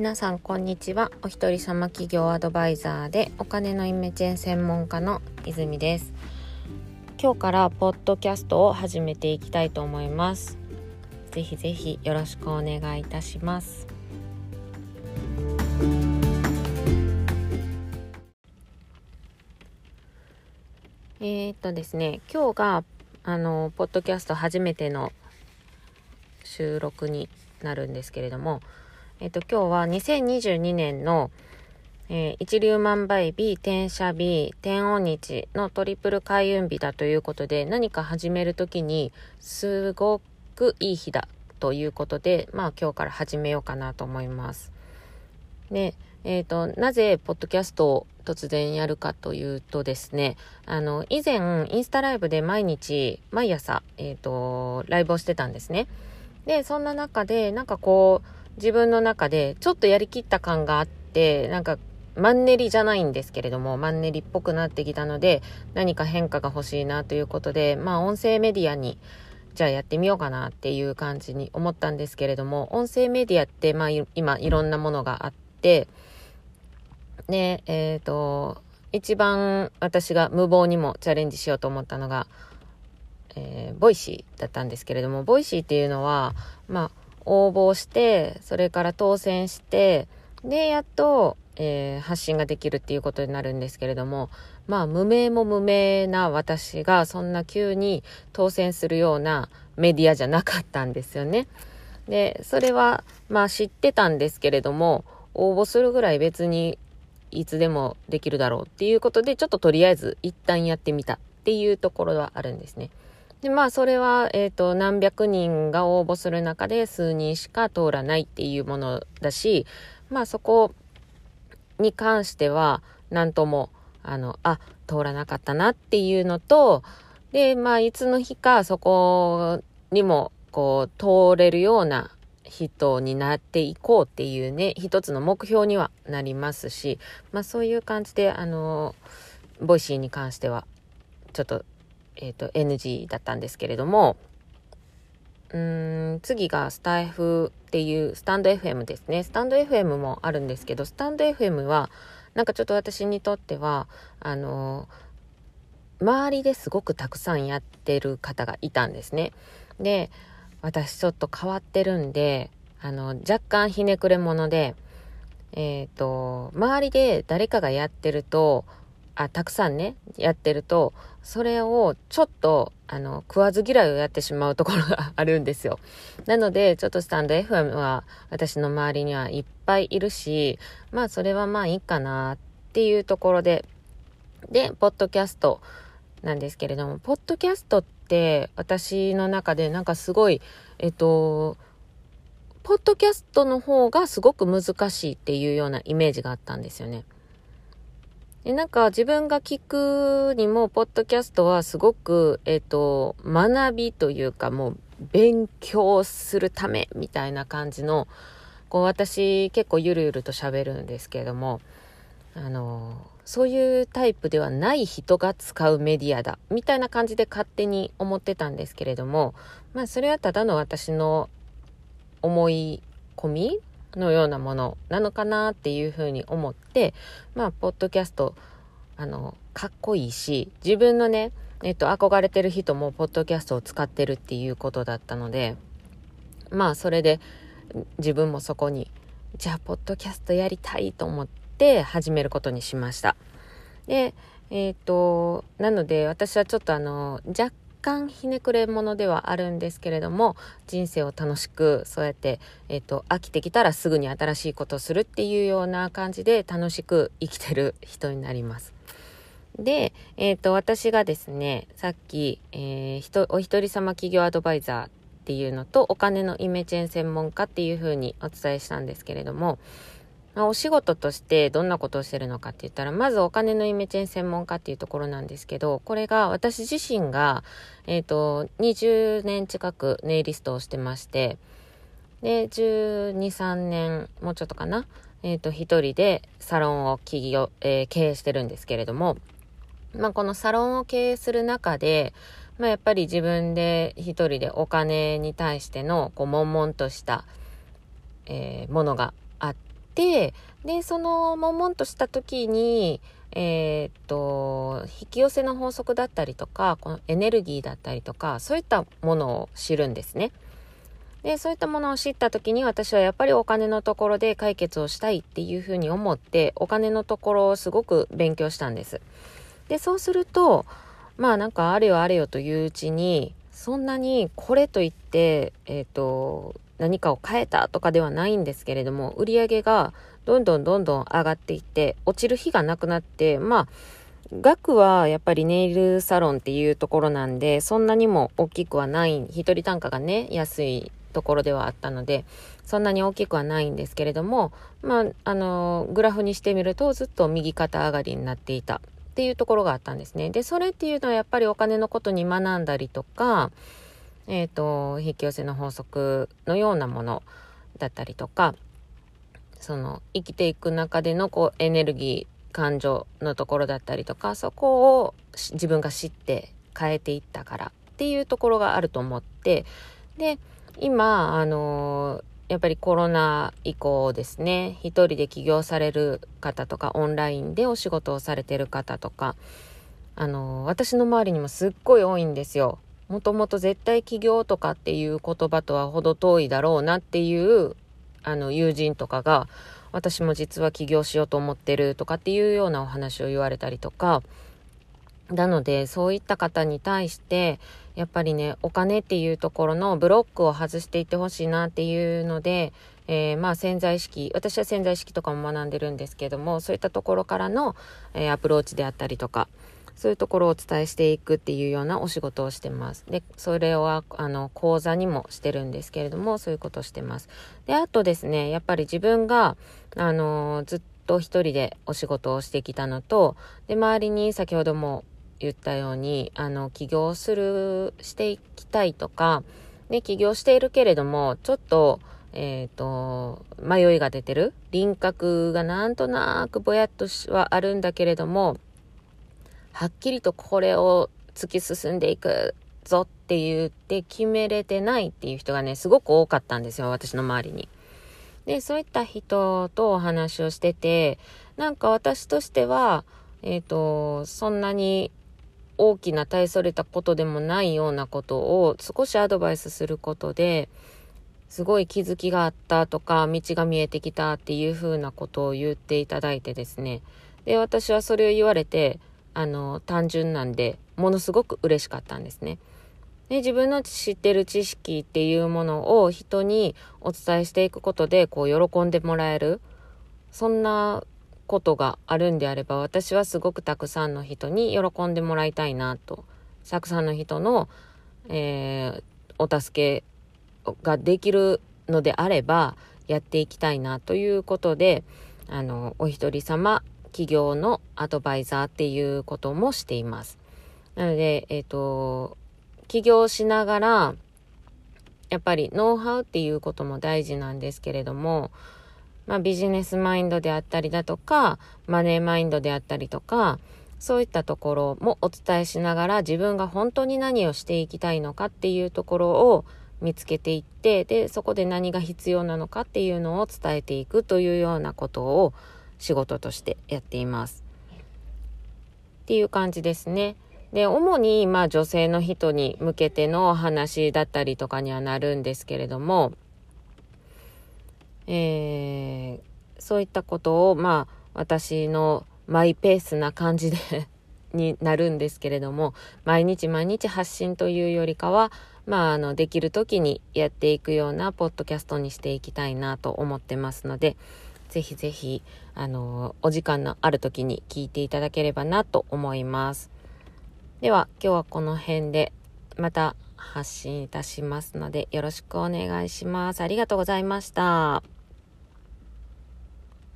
皆さんこんにちは。お一人様企業アドバイザーでお金のイメチェン専門家の泉です。今日からポッドキャストを始めていきたいと思います。ぜひぜひよろしくお願いいたします。えー、っとですね今日があのポッドキャスト初めての収録になるんですけれどもえっと、今日は2022年の、えー、一粒万倍日、転写日、天音日のトリプル開運日だということで、何か始めるときにすごくいい日だということで、まあ今日から始めようかなと思います。で、えっ、ー、と、なぜ、ポッドキャストを突然やるかというとですね、あの、以前、インスタライブで毎日、毎朝、えっ、ー、と、ライブをしてたんですね。で、そんな中で、なんかこう、自分の中でちょっとやりきった感があって、なんかマンネリじゃないんですけれども、マンネリっぽくなってきたので、何か変化が欲しいなということで、まあ音声メディアに、じゃあやってみようかなっていう感じに思ったんですけれども、音声メディアって、まあ今いろんなものがあって、で、えっ、ー、と、一番私が無謀にもチャレンジしようと思ったのが、えー、ボイシーだったんですけれども、ボイシーっていうのは、まあ、応募して、それから当選して、で、やっと、えー、発信ができるっていうことになるんですけれども、まあ、無名も無名な私がそんな急に当選するようなメディアじゃなかったんですよね。で、それは、まあ知ってたんですけれども、応募するぐらい別にいつでもできるだろうっていうことで、ちょっととりあえず一旦やってみたっていうところはあるんですね。で、まあ、それは、えっ、ー、と、何百人が応募する中で数人しか通らないっていうものだし、まあ、そこに関しては、なんとも、あの、あ、通らなかったなっていうのと、で、まあ、いつの日かそこにも、こう、通れるような人になっていこうっていうね、一つの目標にはなりますし、まあ、そういう感じで、あの、ボイシーに関しては、ちょっとえっ、ー、と、NG だったんですけれども、うーん、次がスタイフっていうスタンド FM ですね。スタンド FM もあるんですけど、スタンド FM は、なんかちょっと私にとっては、あの、周りですごくたくさんやってる方がいたんですね。で、私ちょっと変わってるんで、あの、若干ひねくれ者で、えっ、ー、と、周りで誰かがやってると、あ、たくさんね、やってると、それをちょっと、あの、食わず嫌いをやってしまうところが あるんですよ。なので、ちょっとスタンド FM は私の周りにはいっぱいいるし、まあそれはまあいいかなっていうところで、で、ポッドキャストなんですけれども、ポッドキャストって私の中でなんかすごい、えっと、ポッドキャストの方がすごく難しいっていうようなイメージがあったんですよね。で、なんか自分が聞くにも、ポッドキャストはすごく、えっ、ー、と、学びというかもう勉強するためみたいな感じの、こう私結構ゆるゆると喋るんですけれども、あの、そういうタイプではない人が使うメディアだ、みたいな感じで勝手に思ってたんですけれども、まあそれはただの私の思い込みのようなものなのかなっていうふうに思って、まあ、ポッドキャスト、あの、かっこいいし、自分のね、えっと、憧れてる人もポッドキャストを使ってるっていうことだったので、まあ、それで自分もそこに、じゃあ、ポッドキャストやりたいと思って始めることにしました。で、えっ、と、なので私はちょっとあの、若干ひねくれ者ではあるんですけれども人生を楽しくそうやって、え、ー、と飽きてきたらすぐに新しいことをするっていうような感じで楽しく生きてる人になります。で、え、ー、と私がですねさっき、えー、お一人様企業アドバイザーっていうのとお金のイメチェン専門家っていうふうにお伝えしたんですけれどもまあ、お仕事としてどんなことをしてるのかって言ったら、まずお金のイメチェン専門家っていうところなんですけど、これが私自身が、えっ、ー、と、20年近くネイリストをしてまして、で、12、3年、もうちょっとかな、えっ、ー、と、一人でサロンを企業、えー、経営してるんですけれども、まあ、このサロンを経営する中で、まあ、やっぱり自分で一人でお金に対しての、こう、悶々とした、えー、ものがて、で、その、悶々とした時に、えー、っと、引き寄せの法則だったりとか、このエネルギーだったりとか、そういったものを知るんですね。で、そういったものを知った時に私はやっぱりお金のところで解決をしたいっていうふうに思って、お金のところをすごく勉強したんです。で、そうすると、まあなんかあれよあれよといううちに、そんなにこれといって、えっ、ー、と、何かを変えたとかではないんですけれども、売り上げがどんどんどんどん上がっていって、落ちる日がなくなって、まあ、額はやっぱりネイルサロンっていうところなんで、そんなにも大きくはない、一人単価がね、安いところではあったので、そんなに大きくはないんですけれども、まあ、あの、グラフにしてみるとずっと右肩上がりになっていたっていうところがあったんですね。で、それっていうのはやっぱりお金のことに学んだりとか、えっ、ー、と、引き寄せの法則のようなものだったりとか、その、生きていく中でのこう、エネルギー、感情のところだったりとか、そこを自分が知って変えていったからっていうところがあると思って、で、今、あのやっぱりコロナ以降ですね、一人で起業される方とか、オンラインでお仕事をされてる方とか、あの私の周りにもすっごい多いんですよ。もともと絶対起業とかっていう言葉とは程遠いだろうなっていうあの友人とかが私も実は起業しようと思ってるとかっていうようなお話を言われたりとか。なのでそういった方に対してやっぱりねお金っていうところのブロックを外していってほしいなっていうので、えー、まあ潜在意識私は潜在意識とかも学んでるんですけどもそういったところからの、えー、アプローチであったりとか。そういうところをお伝えしていくっていうようなお仕事をしてます。で、それは、あの、講座にもしてるんですけれども、そういうことをしてます。で、あとですね、やっぱり自分が、あの、ずっと一人でお仕事をしてきたのと、で、周りに先ほども言ったように、あの、起業する、していきたいとか、ね、起業しているけれども、ちょっと、えっ、ー、と、迷いが出てる輪郭がなんとなくぼやっとはあるんだけれども、はっきりとこれを突き進んでいくぞって言って決めれてないっていう人がね、すごく多かったんですよ、私の周りに。で、そういった人とお話をしてて、なんか私としては、えっ、ー、と、そんなに大きな大それたことでもないようなことを少しアドバイスすることで、すごい気づきがあったとか、道が見えてきたっていう風なことを言っていただいてですね。で、私はそれを言われて、あの、単純なんで、ものすごく嬉しかったんですね。で自分の知ってる知識っていうものを人にお伝えしていくことで、こう、喜んでもらえる。そんなことがあるんであれば、私はすごくたくさんの人に喜んでもらいたいなと。たくさんの人の、えー、お助けができるのであれば、やっていきたいなということで、あの、お一人様企業のアドバイザーっていうこともしています。なので、えっ、ー、と、起業しながら、やっぱりノウハウっていうことも大事なんですけれども、まあ、ビジネスマインドであったりだとか、マネーマインドであったりとか、そういったところもお伝えしながら自分が本当に何をしていきたいのかっていうところを見つけていって、で、そこで何が必要なのかっていうのを伝えていくというようなことを仕事としてやっています。っていう感じですね。で、主に、まあ女性の人に向けてのお話だったりとかにはなるんですけれども、えー、そういったことを、まあ私のマイペースな感じで になるんですけれども、毎日毎日発信というよりかは、まあ、あの、できる時にやっていくようなポッドキャストにしていきたいなと思ってますので、ぜひぜひ、あの、お時間のある時に聞いていただければなと思います。では、今日はこの辺で、また発信いたしますので、よろしくお願いします。ありがとうございました。